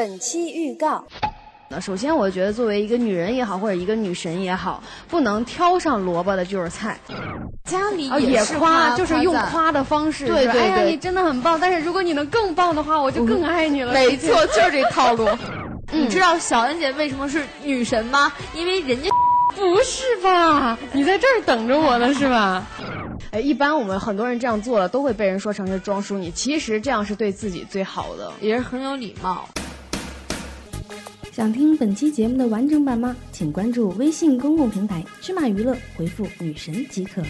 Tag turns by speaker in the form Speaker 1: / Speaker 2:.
Speaker 1: 本期预告。
Speaker 2: 那首先，我觉得作为一个女人也好，或者一个女神也好，不能挑上萝卜的就是菜。
Speaker 3: 家里
Speaker 2: 也
Speaker 3: 是
Speaker 2: 夸，就是用夸的方式。
Speaker 3: 对对对，
Speaker 2: 哎呀，你真的很棒！但是如果你能更棒的话，我就更爱你了。
Speaker 3: 没错，就是这套路。你知道小恩姐为什么是女神吗？因为人家
Speaker 2: 不是吧？你在这儿等着我呢是吧？哎，一般我们很多人这样做了，都会被人说成是装淑女。其实这样是对自己最好的，
Speaker 3: 也是很有礼貌。
Speaker 1: 想听本期节目的完整版吗？请关注微信公共平台“芝麻娱乐”，回复“女神”即可。